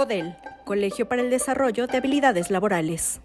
CODEL, Colegio para el Desarrollo de Habilidades Laborales.